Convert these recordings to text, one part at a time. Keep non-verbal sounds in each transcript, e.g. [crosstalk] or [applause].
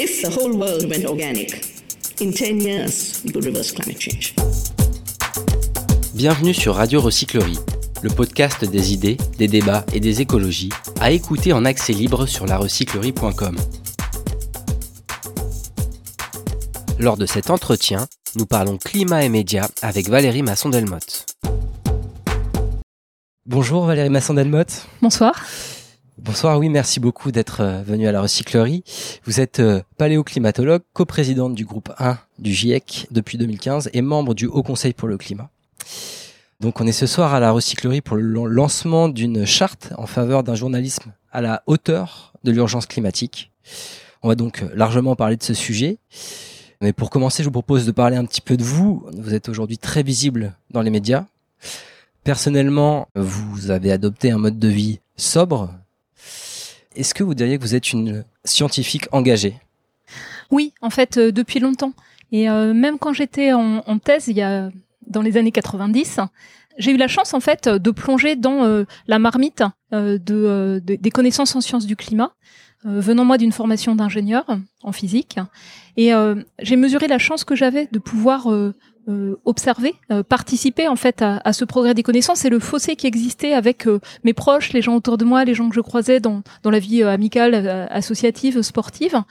If the whole world went organic, in 10 years, we could reverse climate change. Bienvenue sur Radio Recyclerie, le podcast des idées, des débats et des écologies, à écouter en accès libre sur larecyclerie.com. Lors de cet entretien, nous parlons climat et médias avec Valérie Masson-Delmotte. Bonjour Valérie Masson-Delmotte. Bonsoir. Bonsoir, oui, merci beaucoup d'être euh, venu à la recyclerie. Vous êtes euh, paléoclimatologue, coprésidente du groupe 1 du GIEC depuis 2015 et membre du Haut Conseil pour le climat. Donc on est ce soir à la recyclerie pour le lancement d'une charte en faveur d'un journalisme à la hauteur de l'urgence climatique. On va donc euh, largement parler de ce sujet. Mais pour commencer, je vous propose de parler un petit peu de vous. Vous êtes aujourd'hui très visible dans les médias. Personnellement, vous avez adopté un mode de vie sobre, est-ce que vous diriez que vous êtes une scientifique engagée? Oui, en fait, euh, depuis longtemps. Et euh, même quand j'étais en, thèse, il y a dans les années 90, j'ai eu la chance en fait de plonger dans euh, la marmite de, des connaissances en sciences du climat, venant moi d'une formation d'ingénieur en physique, et j'ai mesuré la chance que j'avais de pouvoir observer, euh, participer en fait à, à, ce progrès des connaissances et le fossé qui existait avec euh, mes proches, les gens autour de moi, les gens que je croisais dans, dans la vie amicale, associative, sportive.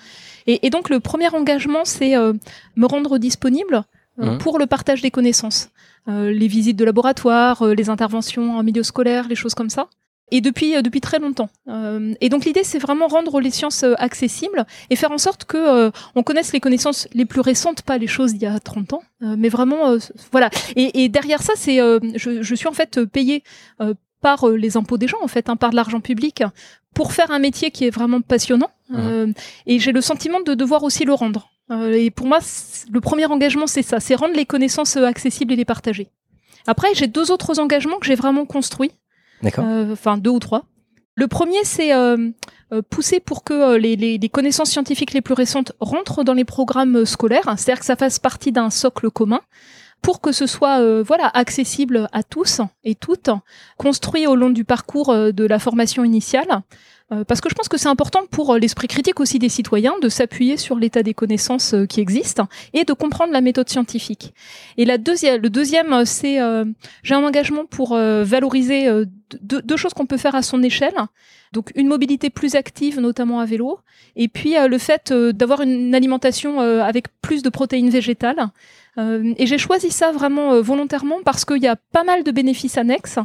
Et, et, donc le premier engagement, c'est me rendre disponible mmh. pour le partage des connaissances, les visites de laboratoire, les interventions en milieu scolaire, les choses comme ça et depuis euh, depuis très longtemps. Euh, et donc l'idée c'est vraiment rendre les sciences euh, accessibles et faire en sorte que on connaisse les connaissances les plus récentes, pas les choses d'il y a 30 ans, mais vraiment voilà. Et, et, derrière ça c'est je, je, suis en fait payée par les impôts des gens en fait, hein, par de l'argent public pour faire un métier qui est vraiment passionnant. Mmh. et j'ai le sentiment de devoir aussi le rendre. et pour moi le premier engagement c'est ça, c'est rendre les connaissances accessibles et les partager. Après, j'ai deux autres engagements que j'ai vraiment construits. Euh, enfin, deux ou trois. Le premier, c'est euh, euh, pousser pour que les, les, connaissances scientifiques les plus récentes rentrent dans les programmes scolaires, c'est-à-dire que ça fasse partie d'un socle commun pour que ce soit voilà accessible à tous et toutes, construit au long du parcours de la formation initiale, euh, parce que je pense que c'est important pour euh, l'esprit critique aussi des citoyens de s'appuyer sur l'état des connaissances euh, qui existent et de comprendre la méthode scientifique. Et la deuxième, le deuxième, c'est j'ai un engagement pour valoriser deux, choses qu'on peut faire à son échelle. Donc une mobilité plus active, notamment à vélo, et puis le fait d'avoir une alimentation avec plus de protéines végétales. Et j'ai choisi ça vraiment volontairement parce qu'il y a pas mal de bénéfices annexes.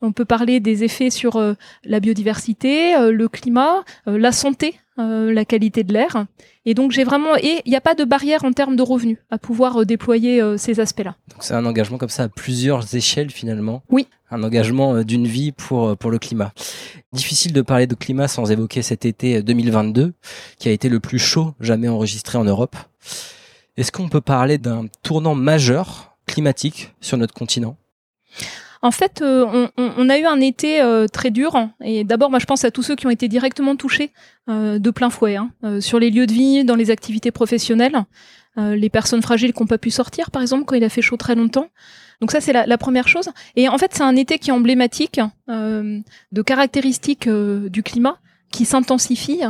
On peut parler des effets sur euh, la biodiversité, euh, le climat, euh, la santé, la qualité de l'air. Et donc j'ai vraiment et il n'y a pas de barrière en termes de revenus à pouvoir déployer ces aspects-là. Donc c'est un engagement comme ça à plusieurs échelles finalement. Oui. Un engagement d'une vie pour pour le climat. Difficile de parler de climat sans évoquer cet été 2022 qui a été le plus chaud jamais enregistré en Europe. Est-ce qu'on peut parler d'un tournant majeur climatique sur notre continent? En fait, euh, on, a eu un été euh, très dur. Et d'abord, moi, je pense à tous ceux qui ont été directement touchés euh, de plein fouet, hein, sur les lieux de vie, dans les activités professionnelles, les personnes fragiles qui n'ont pas pu sortir, par exemple, quand il a fait chaud très longtemps. Donc ça, c'est la, première chose. Et en fait, c'est un été qui est emblématique de caractéristiques du climat qui s'intensifient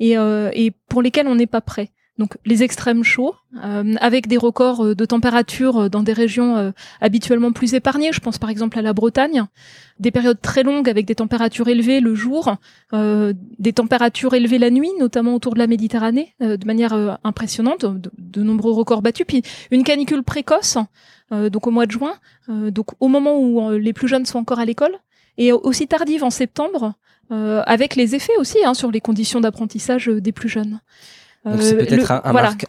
et, et pour lesquelles on n'est pas prêt donc les extrêmes chauds, euh, avec des records euh, de température euh, dans des régions habituellement plus épargnées. Je pense par exemple à la Bretagne, des périodes très longues avec des températures élevées le jour, des températures élevées la nuit, notamment autour de la Méditerranée, de manière impressionnante, de, nombreux records battus. Puis une canicule précoce, donc au mois de juin, donc au moment où les plus jeunes sont encore à l'école, et aussi tardive en septembre, avec les effets aussi hein, sur les conditions d'apprentissage des plus jeunes. Donc c'est euh, peut-être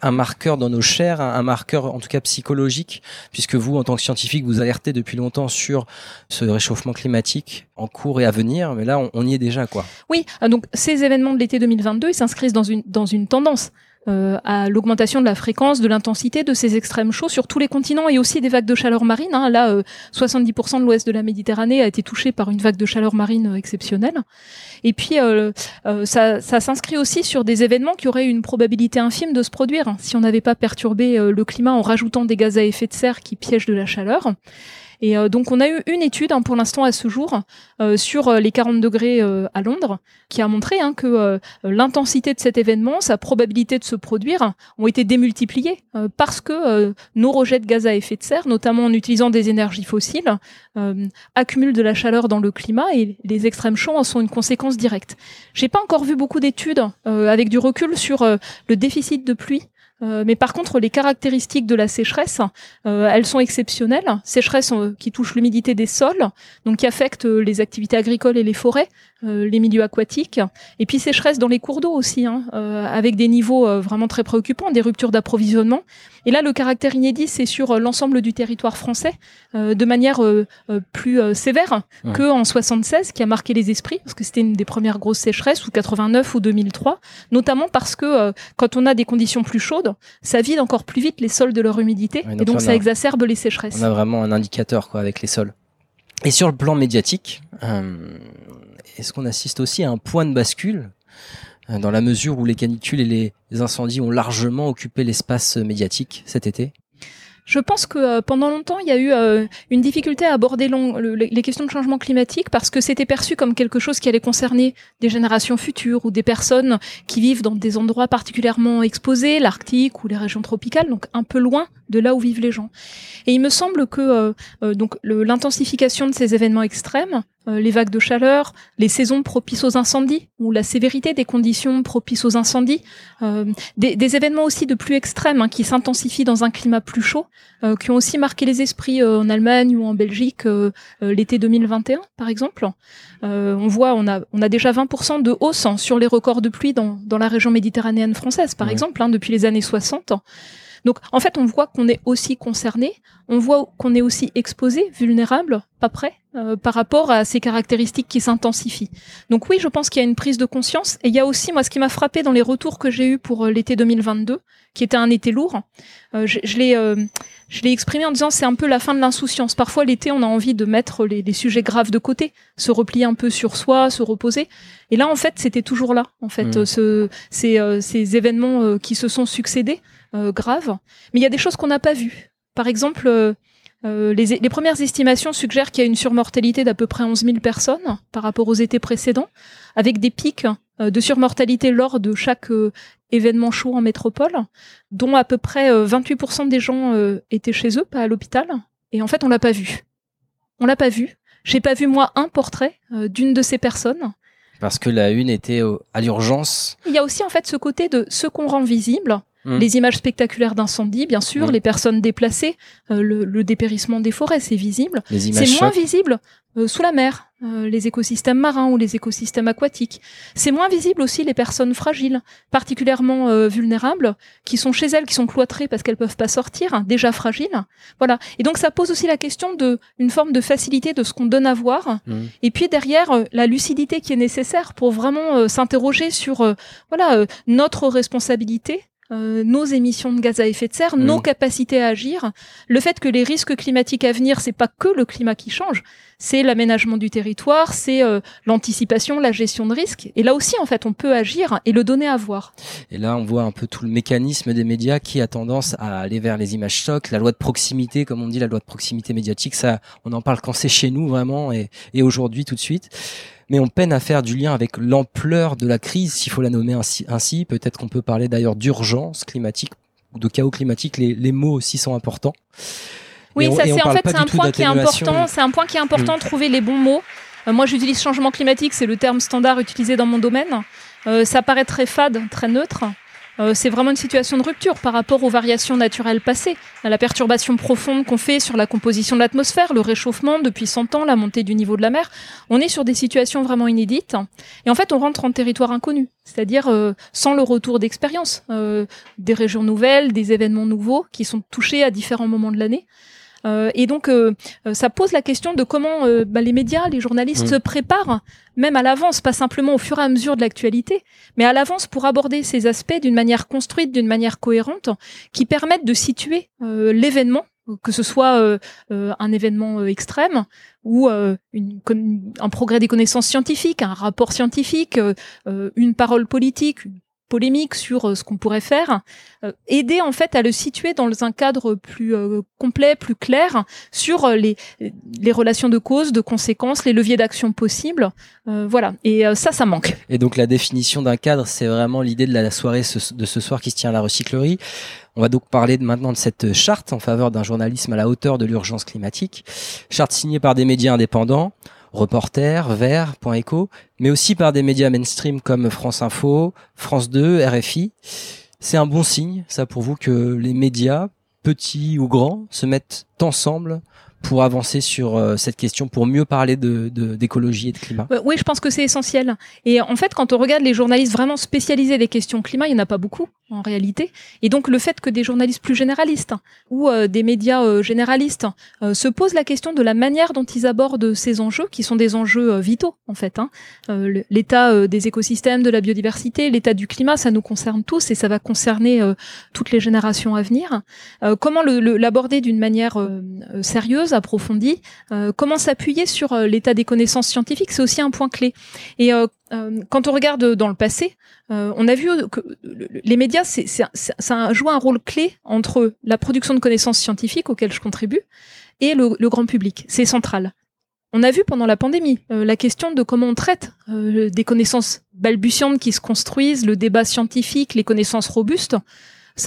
un, marqueur dans nos chairs, un, marqueur en tout cas psychologique, puisque vous, en tant que scientifique, vous alertez depuis longtemps sur ce réchauffement climatique en cours et à venir, mais là, on, on y est déjà, quoi. Oui, euh, donc ces événements de l'été 2022, ils s'inscrivent dans une, dans une tendance. Euh, à l'augmentation de la fréquence, de l'intensité de ces extrêmes chauds sur tous les continents et aussi des vagues de chaleur marine. Hein. Là, 70% euh, de l'ouest de la Méditerranée a été touché par une vague de chaleur marine euh, exceptionnelle. Et puis, ça, s'inscrit aussi sur des événements qui auraient une probabilité infime de se produire hein, si on n'avait pas perturbé le climat en rajoutant des gaz à effet de serre qui piègent de la chaleur. Et donc on a eu une étude hein, pour l'instant à ce jour sur les 40 degrés à Londres qui a montré hein, que l'intensité de cet événement, sa probabilité de se produire, ont été démultipliées parce que nos rejets de gaz à effet de serre, notamment en utilisant des énergies fossiles, accumulent de la chaleur dans le climat et les extrêmes chauds en sont une conséquence directe. J'ai pas encore vu beaucoup d'études avec du recul sur le déficit de pluie euh, mais par contre, les caractéristiques de la sécheresse, euh, elles sont exceptionnelles. Sécheresse euh, qui touche l'humidité des sols, donc qui affecte les activités agricoles et les forêts, les milieux aquatiques, et puis sécheresse dans les cours d'eau aussi, hein, avec des niveaux vraiment très préoccupants, des ruptures d'approvisionnement. Et là, le caractère inédit, c'est sur l'ensemble du territoire français, de manière plus sévère que en 76, qui a marqué les esprits, parce que c'était une des premières grosses sécheresses, ou 89 ou 2003, notamment parce que quand on a des conditions plus chaudes, ça vide encore plus vite les sols de leur humidité et donc ça exacerbe les sécheresses. On a vraiment un indicateur quoi avec les sols. Et sur le plan médiatique, euh, est-ce qu'on assiste aussi à un point de bascule euh, dans la mesure où les canicules et les incendies ont largement occupé l'espace médiatique cet été je pense que euh, pendant longtemps, il y a eu euh, une difficulté à aborder les questions de changement climatique parce que c'était perçu comme quelque chose qui allait concerner des générations futures ou des personnes qui vivent dans des endroits particulièrement exposés, l'Arctique ou les régions tropicales, donc un peu loin de là où vivent les gens. Et il me semble que euh, donc l'intensification de ces événements extrêmes euh, les vagues de chaleur, les saisons propices aux incendies ou la sévérité des conditions propices aux incendies, euh, des, événements aussi de plus extrêmes hein, qui s'intensifient dans un climat plus chaud, euh, qui ont aussi marqué les esprits en Allemagne ou en Belgique l'été 2021 par exemple. on voit, on a, on a déjà 20% de hausse hein, sur les records de pluie dans, dans la région méditerranéenne française par exemple hein, depuis les années 60. Donc en fait, on voit qu'on est aussi concerné, on voit qu'on est aussi exposé, vulnérable, pas prêt, euh, par rapport à ces caractéristiques qui s'intensifient. Donc oui, je pense qu'il y a une prise de conscience. Et il y a aussi, moi, ce qui m'a frappé dans les retours que j'ai eus pour euh, l'été 2022, qui était un été lourd, euh, je, je l'ai... je l'ai exprimé en disant c'est un peu la fin de l'insouciance. Parfois l'été on a envie de mettre les, les, sujets graves de côté, se replier un peu sur soi, se reposer. Et là en fait c'était toujours là. En fait mmh. ce, ces, ces événements qui se sont succédés euh, grave. Mais il y a des choses qu'on n'a pas vues. Par exemple, euh, euh, les, les, premières estimations suggèrent qu'il y a une surmortalité d'à peu près 11 000 personnes par rapport aux étés précédents, avec des pics de surmortalité lors de chaque événement chaud en métropole, dont à peu près 28% des gens étaient chez eux, pas à l'hôpital. Et en fait, on l'a pas vu. On l'a pas vu. J'ai pas vu moi un portrait d'une de ces personnes. Parce que la une était à l'urgence. Il y a aussi en fait ce côté de ce qu'on rend visible Mmh. Les images spectaculaires d'incendie, bien sûr, mmh. les personnes déplacées, euh, le, dépérissement des forêts, c'est visible. C'est moins visible euh, sous la mer, euh, les écosystèmes marins ou les écosystèmes aquatiques. C'est moins visible aussi les personnes fragiles, particulièrement vulnérables, qui sont chez elles, qui sont cloîtrées parce qu'elles peuvent pas sortir, hein, déjà fragiles. Voilà. Et donc ça pose aussi la question de une forme de facilité de ce qu'on donne à voir. Mmh. Et puis derrière la lucidité qui est nécessaire pour vraiment s'interroger sur voilà notre responsabilité euh, nos émissions de gaz à effet de serre, nos capacités à agir, le fait que les risques climatiques à venir, c'est pas que le climat qui change, c'est l'aménagement du territoire, c'est euh, l'anticipation, la gestion de risques. Et là aussi, en fait, on peut agir et le donner à voir. Et là, on voit un peu tout le mécanisme des médias qui a tendance à aller vers les images chocs, la loi de proximité, comme on dit, la loi de proximité médiatique. Ça, on en parle quand c'est chez nous vraiment et, et aujourd'hui tout de suite mais on peine à faire du lien avec l'ampleur de la crise, s'il faut la nommer ainsi. Peut-être qu'on peut parler d'ailleurs d'urgence climatique ou de chaos climatique. Les, mots aussi sont importants. Oui, ça c'est en fait c'est un point qui est important. C'est un point qui est important. Trouver les bons mots. Euh, moi, j'utilise changement climatique, c'est le terme standard utilisé dans mon domaine. Euh, ça paraît très fade, très neutre. Euh, c'est vraiment une situation de rupture par rapport aux variations naturelles passées, à la perturbation profonde qu'on fait sur la composition de l'atmosphère, le réchauffement depuis 100 ans, la montée du niveau de la mer. On est sur des situations vraiment inédites. Et en fait, on rentre en territoire inconnu, c'est-à-dire euh, sans le retour d'expérience, euh, des régions nouvelles, des événements nouveaux qui sont touchés à différents moments de l'année. Euh, et donc, euh, euh, ça pose la question de comment bah, les médias, les journalistes se préparent, même à l'avance, pas simplement au fur et à mesure de l'actualité, mais à l'avance pour aborder ces aspects d'une manière construite, d'une manière cohérente, qui permettent de situer l'événement que ce soit un événement extrême ou une, un progrès des connaissances scientifiques, un rapport scientifique, une parole politique, une polémique sur ce qu'on pourrait faire, aider en fait à le situer dans un cadre plus complet, plus clair sur les, les relations de cause, de conséquences, les leviers d'action possibles. voilà, et ça, ça manque. Et donc la définition d'un cadre, c'est vraiment l'idée de la soirée de ce soir qui se tient à la recyclerie. On va donc parler maintenant de cette charte en faveur d'un journalisme à la hauteur de l'urgence climatique. Charte signée par des médias indépendants, Reporters, Vert, Point mais aussi par des médias mainstream comme France Info, France 2, RFI. C'est un bon signe, ça, pour vous, que les médias, petits ou grands, se mettent ensemble pour avancer sur euh, cette question, pour mieux parler de d'écologie et de climat? Oui, je pense que c'est essentiel. Et en fait, quand on regarde les journalistes vraiment spécialisés des questions climat, il n'y en a pas beaucoup en réalité. Et donc le fait que des journalistes plus généralistes ou euh, des médias euh, généralistes se posent la question de la manière dont ils abordent ces enjeux, qui sont des enjeux vitaux en fait. Hein. l'état des écosystèmes, de la biodiversité, l'état du climat, ça nous concerne tous et ça va concerner toutes les générations à venir. comment l'aborder d'une manière sérieuse? Approfondie. Euh, comment s'appuyer sur euh, l'état des connaissances scientifiques, c'est aussi un point clé. Et euh, quand on regarde dans le passé, on a vu que les médias, c'est, ça un rôle clé entre la production de connaissances scientifiques auxquelles je contribue et le, grand public. C'est central. On a vu pendant la pandémie la question de comment on traite des connaissances balbutiantes qui se construisent, le débat scientifique, les connaissances robustes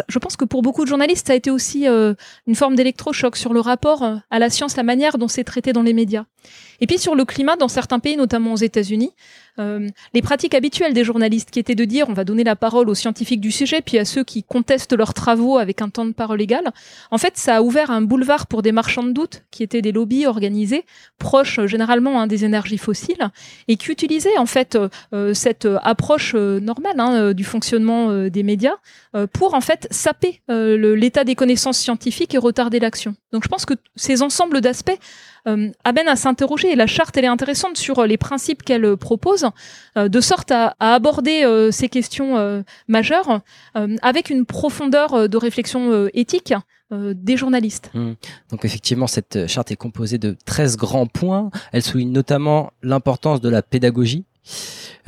je pense que pour beaucoup de journalistes, ça a été aussi euh, une forme d'électrochoc sur le rapport euh, à la science, la manière dont c'est traité dans les médias. Et puis sur le climat, dans certains pays, notamment aux États-Unis, euh, les pratiques habituelles des journalistes qui étaient de dire on va donner la parole aux scientifiques du sujet, puis à ceux qui contestent leurs travaux avec un temps de parole égal, en fait, ça a ouvert un boulevard pour des marchands de doute qui étaient des lobbies organisés, proches généralement hein, des énergies fossiles, et qui utilisaient en fait euh, cette approche euh, normale hein, du fonctionnement des médias pour en fait saper l'état des connaissances scientifiques et retarder l'action. Donc je pense que ces ensembles d'aspects euh, amène à s'interroger. Et la charte, elle est intéressante sur euh, les principes qu'elle euh, propose, de sorte à, aborder ces questions majeures avec une profondeur de réflexion éthique des journalistes. Mmh. Donc effectivement, cette charte est composée de 13 grands points. Elle souligne notamment l'importance de la pédagogie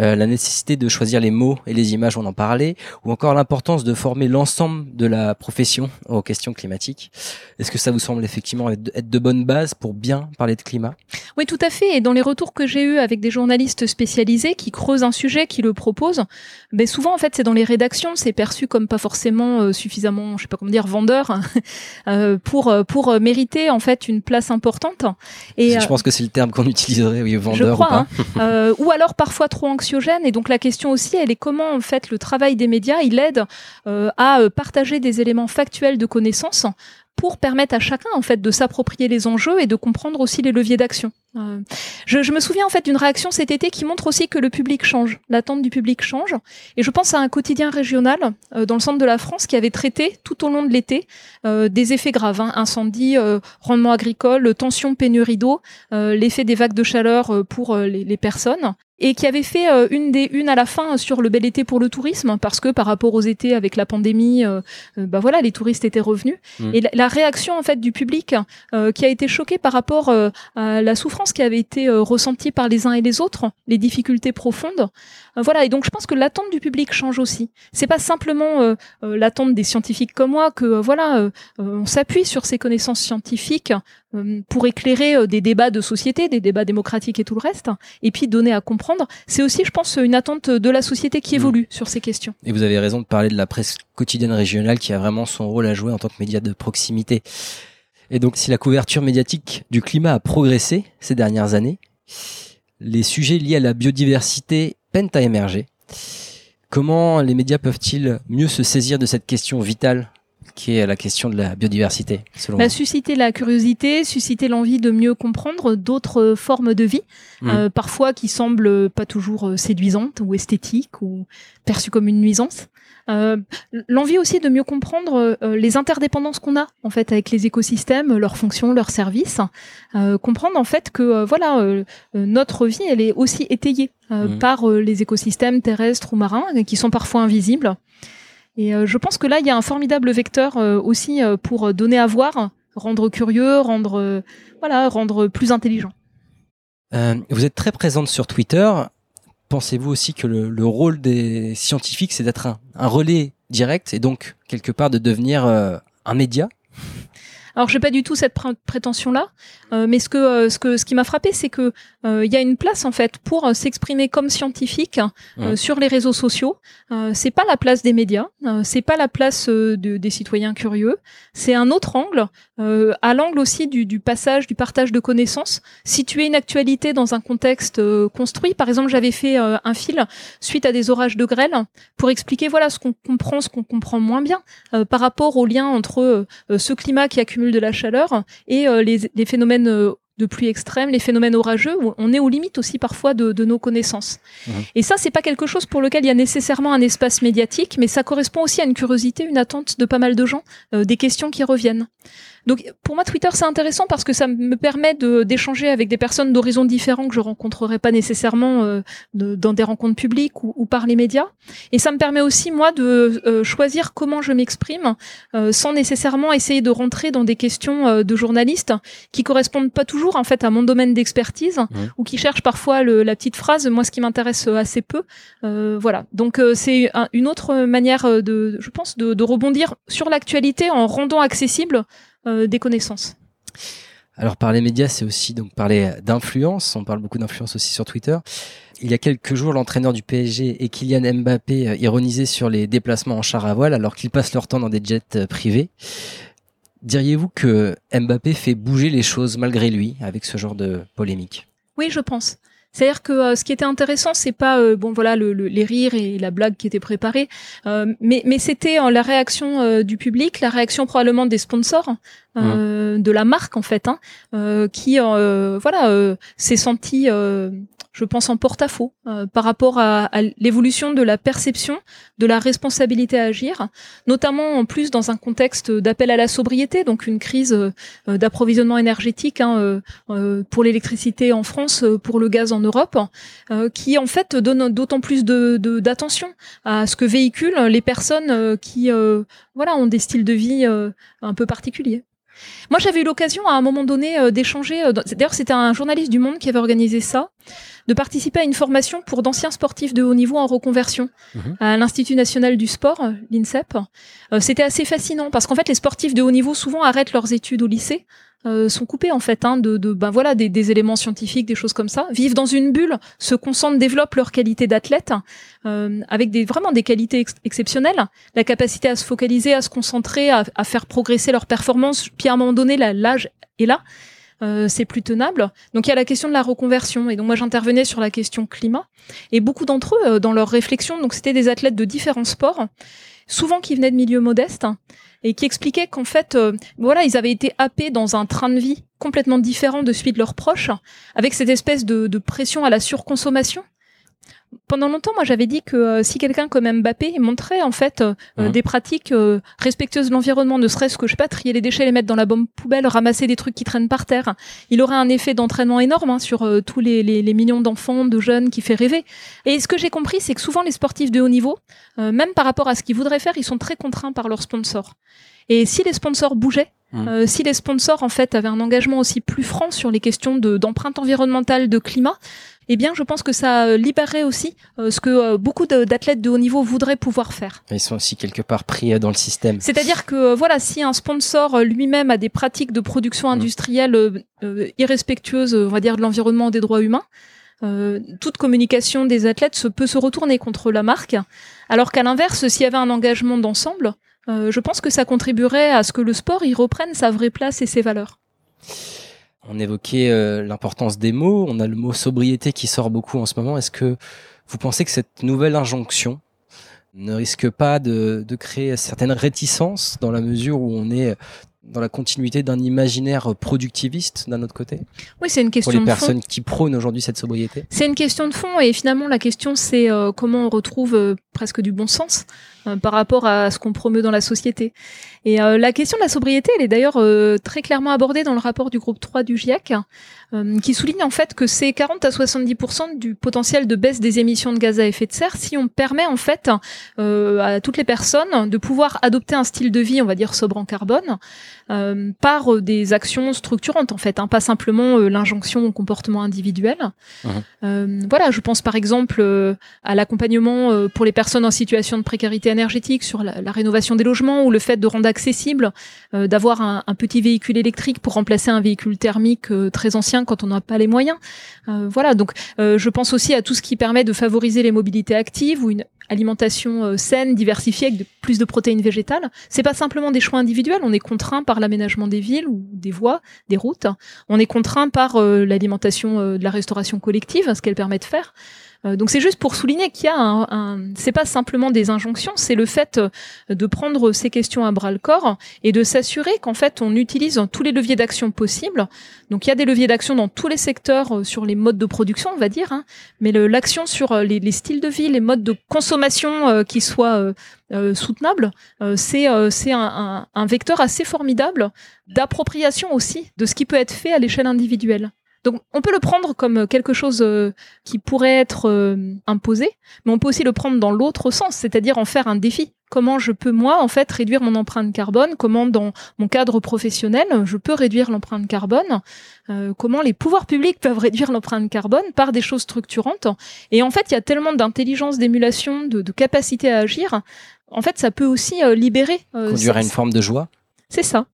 euh, la nécessité de choisir les mots et les images, on en parlait, ou encore l'importance de former l'ensemble de la profession aux questions climatiques. Est-ce que ça vous semble effectivement être de bonnes bases pour bien parler de climat? Oui, tout à fait. Et dans les retours que j'ai eus avec des journalistes spécialisés qui creusent un sujet, qui le proposent, ben souvent en fait c'est dans les rédactions, c'est perçu comme pas forcément euh, suffisamment, je sais pas comment dire, vendeur hein, [laughs] euh, pour pour mériter en fait une place importante. Et je pense que c'est le terme qu'on utiliserait, oui, vendeur ou pas. Hein. ou alors parfois trop anxieux et donc la question aussi, elle est comment en fait le travail des médias, il aide euh, à euh, partager des éléments factuels de connaissances pour permettre à chacun en fait de s'approprier les enjeux et de comprendre aussi les leviers d'action. Euh, je, me souviens en fait d'une réaction cet été qui montre aussi que le public change, l'attente du public change. Et je pense à un quotidien régional dans le centre de la France qui avait traité tout au long de l'été des effets graves, hein, incendie, rendement agricole, tension, pénurie d'eau, l'effet des vagues de chaleur pour les personnes et qui avait fait euh, une des une à la fin sur le bel été pour le tourisme parce que par rapport aux étés avec la pandémie euh, euh, bah voilà les touristes étaient revenus. Mm. et la, réaction en fait du public qui a été choqué par rapport à la souffrance qui avait été ressentie par les uns et les autres les difficultés profondes voilà. Et donc je pense que l'attente du public change aussi. C'est pas simplement l'attente des scientifiques comme moi que voilà on s'appuie sur ces connaissances scientifiques pour éclairer des débats de société des débats démocratiques et tout le reste et puis donner à comprendre c'est aussi, je pense, une attente de la société qui évolue mm. sur ces questions. Et vous avez raison de parler de la presse quotidienne régionale qui a vraiment son rôle à jouer en tant que média de proximité. Et donc, si la couverture médiatique du climat a progressé ces dernières années, les sujets liés à la biodiversité peinent à émerger. Comment les médias peuvent-ils mieux se saisir de cette question vitale qui est la question de la biodiversité selon bah, Susciter la curiosité, susciter l'envie de mieux comprendre d'autres formes de vie, mmh. euh, parfois qui semblent pas toujours euh, séduisantes ou esthétiques ou perçues comme une nuisance. Euh, l'envie aussi de mieux comprendre euh, les interdépendances qu'on a en fait avec les écosystèmes, leurs fonctions, leurs services, euh, comprendre en fait que voilà notre vie elle est aussi étayée mmh. par les écosystèmes terrestres ou marins qui sont parfois invisibles. Et euh, je pense que là, il y a un formidable vecteur euh, aussi euh, pour donner à voir, rendre curieux, rendre, voilà, rendre plus intelligent. vous êtes très présente sur Twitter. pensez-vous aussi que le, le rôle des scientifiques, c'est d'être un, relais direct et donc quelque part de devenir un média? Alors j'ai pas du tout cette prétention-là, euh, mais ce que euh, ce que ce qui m'a frappé, c'est que euh, il y a une place en fait pour s'exprimer comme scientifique sur les réseaux sociaux. c'est pas la place des médias, c'est pas la place de, des citoyens curieux. C'est un autre angle, à l'angle aussi du, du, passage, du partage de connaissances. Situer une actualité dans un contexte construit. Par exemple, j'avais fait un fil suite à des orages de grêle pour expliquer voilà ce qu'on comprend, ce qu'on comprend moins bien par rapport au lien entre ce climat qui accumule de la chaleur et euh, les, phénomènes euh, de pluie extrême, les phénomènes orageux, on est aux limites aussi parfois de, nos connaissances. Mmh. Et ça, c'est pas quelque chose pour lequel il y a nécessairement un espace médiatique, mais ça correspond aussi à une curiosité, une attente de pas mal de gens, euh, des questions qui reviennent. Donc pour moi, Twitter, c'est intéressant parce que ça me permet d'échanger avec des personnes d'horizons différents que je rencontrerai pas nécessairement euh, dans des rencontres publiques ou, par les médias. Et ça me permet aussi, moi, de euh, choisir comment je m'exprime euh, sans nécessairement essayer de rentrer dans des questions de journalistes qui correspondent pas toujours en fait à mon domaine d'expertise mmh. ou qui cherchent parfois le, la petite phrase. Moi, ce qui m'intéresse assez peu. voilà. Donc c'est une autre manière de, je pense, de, de rebondir sur l'actualité en rendant accessible euh, des connaissances. Alors parler médias, c'est aussi donc parler d'influence. On parle beaucoup d'influence aussi sur Twitter. Il y a quelques jours, l'entraîneur du PSG et Kylian Mbappé euh, ironisaient sur les déplacements en char à voile alors qu'ils passent leur temps dans des jets euh, privés. Diriez-vous que Mbappé fait bouger les choses malgré lui avec ce genre de polémique? Oui, je pense. C'est-à-dire que euh, ce qui était intéressant, c'est pas euh, bon voilà le, les rires et la blague qui étaient préparés, euh, mais, mais c'était la réaction du public, la réaction probablement des sponsors, mmh. de la marque en fait, hein, qui voilà s'est senti je pense, en porte-à-faux euh, par rapport à, l'évolution de la perception de la responsabilité à agir, notamment en plus dans un contexte d'appel à la sobriété, donc une crise euh, d'approvisionnement énergétique hein, euh, pour l'électricité en France, pour le gaz en Europe, qui en fait donne d'autant plus d'attention à ce que véhiculent les personnes qui voilà ont des styles de vie un peu particuliers. Moi, j'avais eu l'occasion à un moment donné d'échanger. D'ailleurs, c'était un journaliste du Monde qui avait organisé ça de participer à une formation pour d'anciens sportifs de haut niveau en reconversion mhm. à l'Institut national du sport, l'INSEP. Euh, c'était assez fascinant parce qu'en fait, les sportifs de haut niveau souvent arrêtent leurs études au lycée. Euh, sont coupés en fait hein, de, ben voilà des, éléments scientifiques des choses comme ça vivent dans une bulle se concentrent développent leur qualité d'athlète euh, avec des vraiment des qualités exceptionnelles la capacité à se focaliser à se concentrer à, à faire progresser leur performance puis à un moment donné l'âge est là euh, c'est plus tenable. Donc il y a la question de la reconversion. Et donc moi j'intervenais sur la question climat. Et beaucoup d'entre eux, euh, dans leur réflexion, donc c'était des athlètes de différents sports, souvent qui venaient de milieux modestes et qui expliquaient qu'en fait, euh, voilà, ils avaient été happés dans un train de vie complètement différent de celui de leurs proches, avec cette espèce de pression à la surconsommation pendant longtemps, moi, j'avais dit que euh, si quelqu'un comme Mbappé montrait en fait euh, euh, mhm. des pratiques respectueuses de l'environnement, ne serait-ce que je sais pas trier les déchets, les mettre dans la bombe poubelle, ramasser des trucs qui traînent par terre, il aurait un effet d'entraînement énorme hein, sur tous les, les, millions d'enfants, de jeunes qui fait rêver. Et ce que j'ai compris, c'est que souvent les sportifs de haut niveau, même par rapport à ce qu'ils voudraient faire, ils sont très contraints par leurs sponsors. Et si les sponsors bougeaient, mhm. si les sponsors en fait avaient un engagement aussi plus franc sur les questions d'empreinte environnementale, de climat, eh bien, je pense que ça libérerait aussi euh, ce que euh, beaucoup d'athlètes de haut niveau voudraient pouvoir faire. Ils sont aussi quelque part pris euh, dans le système. C'est-à-dire que voilà, si un sponsor lui-même a des pratiques de production mmh. industrielle irrespectueuses, on va dire, de l'environnement des droits humains, toute communication des athlètes se, peut se retourner contre la marque, alors qu'à l'inverse, s'il y avait un engagement d'ensemble, je pense que ça contribuerait à ce que le sport y reprenne sa vraie place et ses valeurs. On évoquait euh, l'importance des mots. On a le mot sobriété qui sort beaucoup en ce moment. Est-ce que vous pensez que cette nouvelle injonction ne risque pas de, de créer certaines réticences dans la mesure où on est dans la continuité d'un imaginaire productiviste d'un autre côté? Oui, c'est une question pour les personnes qui prônent aujourd'hui cette sobriété? C'est une question de fond et finalement la question c'est euh, comment on retrouve euh, presque du bon sens euh, par rapport à ce qu'on promeut dans la société. Et euh, la question de la sobriété, elle est d'ailleurs euh, très clairement abordée dans le rapport du groupe 3 du GIEC, qui souligne en fait que c'est 40 à 70% du potentiel de baisse des émissions de gaz à effet de serre si on permet en fait à toutes les personnes de pouvoir adopter un style de vie, on va dire sobre en carbone, par des actions structurantes en fait, hein, pas simplement l'injonction au comportement individuel. Mmh. voilà, je pense par exemple à l'accompagnement pour les personnes en situation de précarité énergétique, sur la, rénovation des logements ou le fait de rendre accessible, euh, d'avoir un, petit véhicule électrique pour remplacer un véhicule thermique euh, très ancien quand on n'a pas les moyens. Euh, voilà, donc je pense aussi à tout ce qui permet de favoriser les mobilités actives ou une alimentation saine, diversifiée avec plus de protéines végétales. C'est pas simplement des choix individuels, on est contraint par l'aménagement des villes ou des voies, des routes. On est contraint par l'alimentation de la restauration collective, ce qu'elle permet de faire. Euh, donc c'est juste pour souligner qu'il y a un, un c'est pas simplement des injonctions, c'est le fait euh, de prendre ces questions à bras le corps et de s'assurer qu'en fait on utilise tous les leviers d'action possibles. Donc il y a des leviers d'action dans tous les secteurs euh, sur les modes de production, on va dire, hein, mais l'action sur les, les, styles de vie, les modes de consommation qui soient soutenables, c'est c'est un vecteur assez formidable d'appropriation aussi de ce qui peut être fait à l'échelle individuelle. Donc on peut le prendre comme quelque chose euh, qui pourrait être euh, imposé, mais on peut aussi le prendre dans l'autre sens, c'est-à-dire en faire un défi. Comment je peux moi en fait réduire mon empreinte carbone? Comment dans mon cadre professionnel je peux réduire l'empreinte carbone? Euh, Comment les pouvoirs publics [laughs] peuvent réduire l'empreinte carbone par des choses structurantes? Et en fait, il y a tellement d'intelligence, d'émulation, de, de, capacité à agir. En fait, ça peut aussi libérer. Conduire à une forme de joie. C'est ça.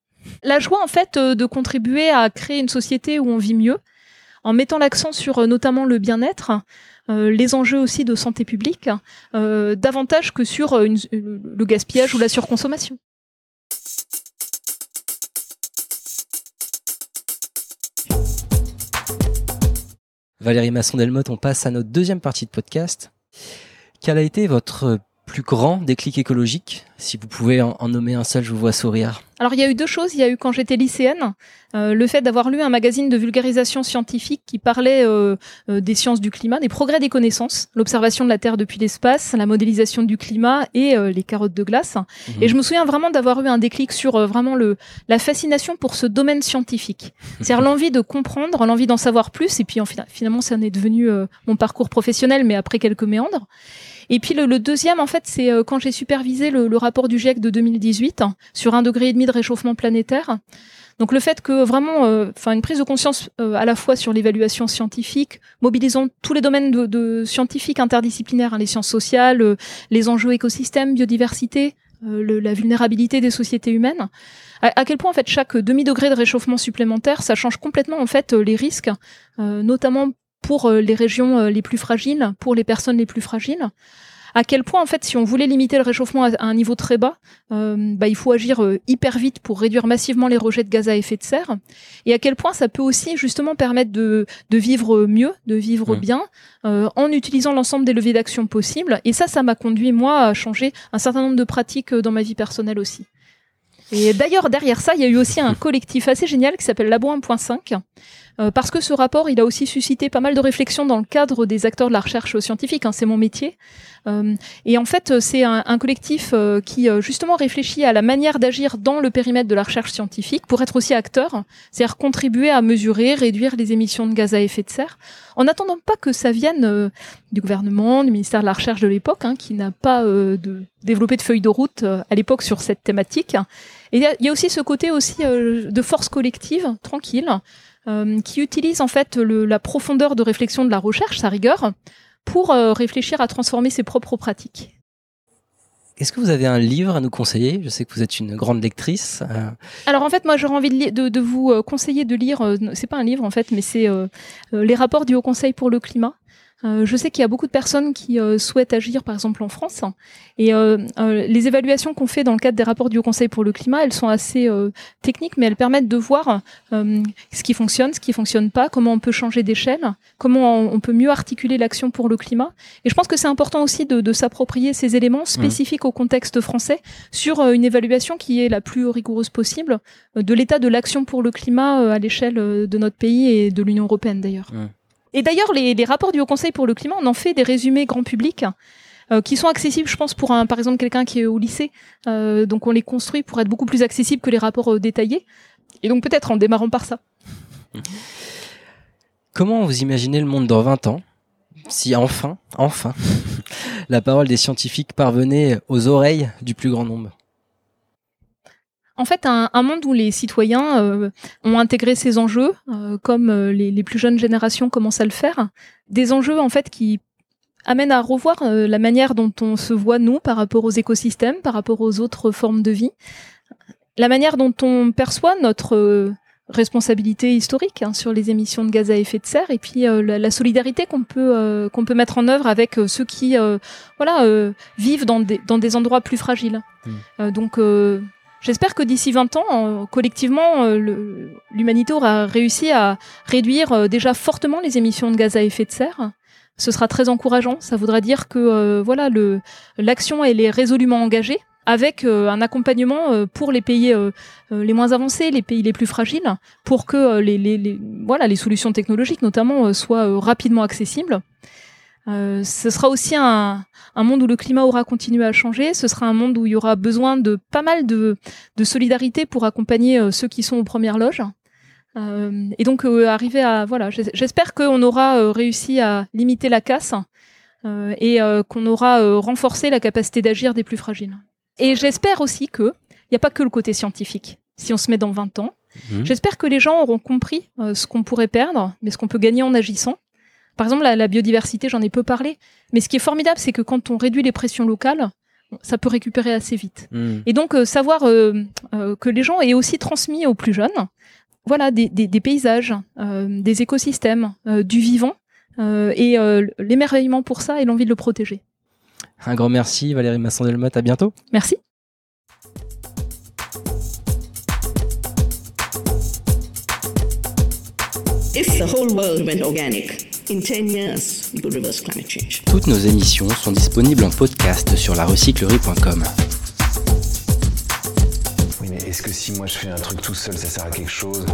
La joie, en fait, de contribuer à créer une société où on vit mieux, en mettant l'accent sur euh, notamment le bien-être, euh, les enjeux aussi de santé publique, euh, davantage que sur le gaspillage ou la surconsommation. Valérie Masson-Delmotte, on passe à notre deuxième partie de podcast. Quel a été votre plus grand déclic écologique Si vous pouvez en, nommer un seul, je vous vois sourire. Alors il y a eu deux choses. Il y a eu quand j'étais lycéenne, euh, le fait d'avoir lu un magazine de vulgarisation scientifique qui parlait euh, euh, des sciences du climat, des progrès des connaissances, l'observation de la Terre depuis l'espace, la modélisation du climat et les carottes de glace. Mhm. Et je me souviens vraiment d'avoir eu un déclic sur vraiment le la fascination pour ce domaine scientifique, c'est-à-dire [laughs] l'envie de comprendre, l'envie d'en savoir plus. Et puis en, finalement, ça en est devenu mon parcours professionnel, mais après quelques méandres. Et puis le, deuxième, en fait, c'est euh, quand j'ai supervisé le, rapport du GIEC de 2018 hein, sur un degré et demi de réchauffement planétaire. Donc le fait que vraiment, euh, enfin une prise de conscience euh, à la fois sur l'évaluation scientifique, mobilisant tous les domaines de, scientifiques interdisciplinaires, hein, les sciences sociales, les enjeux écosystèmes, biodiversité, la vulnérabilité des sociétés humaines. À, quel point en fait chaque demi degré de réchauffement supplémentaire, ça change complètement en fait les risques, notamment pour euh, les régions euh, les plus fragiles, pour les personnes les plus fragiles à quel point en fait si on voulait limiter le réchauffement à un niveau très bas, euh, bah, il faut agir hyper vite pour réduire massivement les rejets de gaz à effet de serre, et à quel point ça peut aussi justement permettre de, de vivre mieux, de vivre mmh. bien, en utilisant l'ensemble des leviers d'action possibles. Et ça, ça m'a conduit moi à changer un certain nombre de pratiques dans ma vie personnelle aussi. Et d'ailleurs derrière ça, il y a eu aussi un collectif assez génial qui s'appelle Labo 1.5 euh, parce que ce rapport, il a aussi suscité pas mal de réflexions dans le cadre des acteurs de la recherche scientifique. Hein, c'est mon métier. Euh, et en fait, c'est un, collectif euh, qui justement réfléchit à la manière d'agir dans le périmètre de la recherche scientifique pour être aussi acteur, c'est-à-dire contribuer à mesurer, réduire les émissions de gaz à effet de serre, en attendant pas que ça vienne du gouvernement, du ministère de la Recherche de l'époque, hein, qui n'a pas développé de feuille de route à l'époque sur cette thématique. Et il y, a aussi ce côté aussi de force collective, tranquille, euh, qui utilise en fait le, la profondeur de réflexion de la recherche, sa rigueur, pour euh, réfléchir à transformer ses propres pratiques. Est-ce que vous avez un livre à nous conseiller? Je sais que vous êtes une grande lectrice. Euh. Alors en fait, moi j'aurais envie de, de, de, vous conseiller de lire, c'est pas un livre en fait, mais c'est les rapports du Haut Conseil pour le climat euh, je sais qu'il y a beaucoup de personnes qui euh, souhaitent agir, par exemple en France, et euh, les évaluations qu'on fait dans le cadre des rapports du Haut Conseil pour le climat, elles sont assez techniques, mais elles permettent de voir ce qui fonctionne, ce qui fonctionne pas, comment on peut changer d'échelle, comment on, peut mieux articuler l'action pour le climat. Et je pense que c'est important aussi de, de s'approprier ces éléments spécifiques au contexte français sur une évaluation qui est la plus rigoureuse possible de l'état de l'action pour le climat à l'échelle de notre pays et de l'Union européenne d'ailleurs. Et d'ailleurs, les, rapports du Haut Conseil pour le climat, on en fait des résumés grand public. euh, qui sont accessibles, je pense, pour un, par exemple quelqu'un qui est au lycée. Euh, donc on les construit pour être beaucoup plus accessibles que les rapports euh, détaillés. Et donc peut-être en démarrant par ça. [laughs] Comment vous imaginez le monde dans 20 ans si enfin, enfin, [laughs] la parole des scientifiques parvenait aux oreilles du plus grand nombre? En fait, un, un, monde où les citoyens euh, ont intégré ces enjeux, euh, comme euh, les, les, plus jeunes générations commencent à le faire, des enjeux en fait qui amènent à revoir la manière dont on se voit nous par rapport aux écosystèmes, par rapport aux autres formes de vie, la manière dont on perçoit notre responsabilité historique hein, sur les émissions de gaz à effet de serre et puis euh, la, la, solidarité qu'on peut euh, qu'on peut mettre en œuvre avec euh, ceux qui voilà vivent dans des dans des endroits plus fragiles. Mmh. donc J'espère que d'ici 20 ans, collectivement, l'humanité aura réussi à réduire déjà fortement les émissions de gaz à effet de serre. Ce sera très encourageant. Ça voudra dire que voilà, l'action est résolument engagée avec euh, un accompagnement euh, pour les pays euh, les moins avancés, les pays les plus fragiles, pour que les solutions technologiques notamment soient rapidement accessibles. Euh, ce sera aussi un, un, monde où le climat aura continué à changer. Ce sera un monde où il y aura besoin de pas mal de, de solidarité pour accompagner euh, ceux qui sont aux premières loges. Euh, et donc arriver à voilà, j'espère qu'on aura réussi à limiter la casse et qu'on aura renforcé la capacité d'agir des plus fragiles. Et j'espère aussi que il n'y a pas que le côté scientifique. Si on se met dans 20 ans, mmh. j'espère que les gens auront compris ce qu'on pourrait perdre, mais ce qu'on peut gagner en agissant. Par exemple, la, la biodiversité, j'en ai peu parlé. Mais ce qui est formidable, c'est que quand on réduit les pressions locales, ça peut récupérer assez vite. Mmh. Et donc, euh, savoir euh, euh, que les gens aient aussi transmis aux plus jeunes, voilà, des, des, des paysages, euh, des écosystèmes, du vivant, et l'émerveillement pour ça et l'envie de le protéger. Un grand merci Valérie Masson-Delmotte, à bientôt. Merci. If the whole world went organic, in 10 years, we could reverse climate change. Toutes nos émissions sont disponibles en podcast sur larecyclerie.com. Oui, mais est-ce que si moi je fais un truc tout seul, ça sert à quelque chose?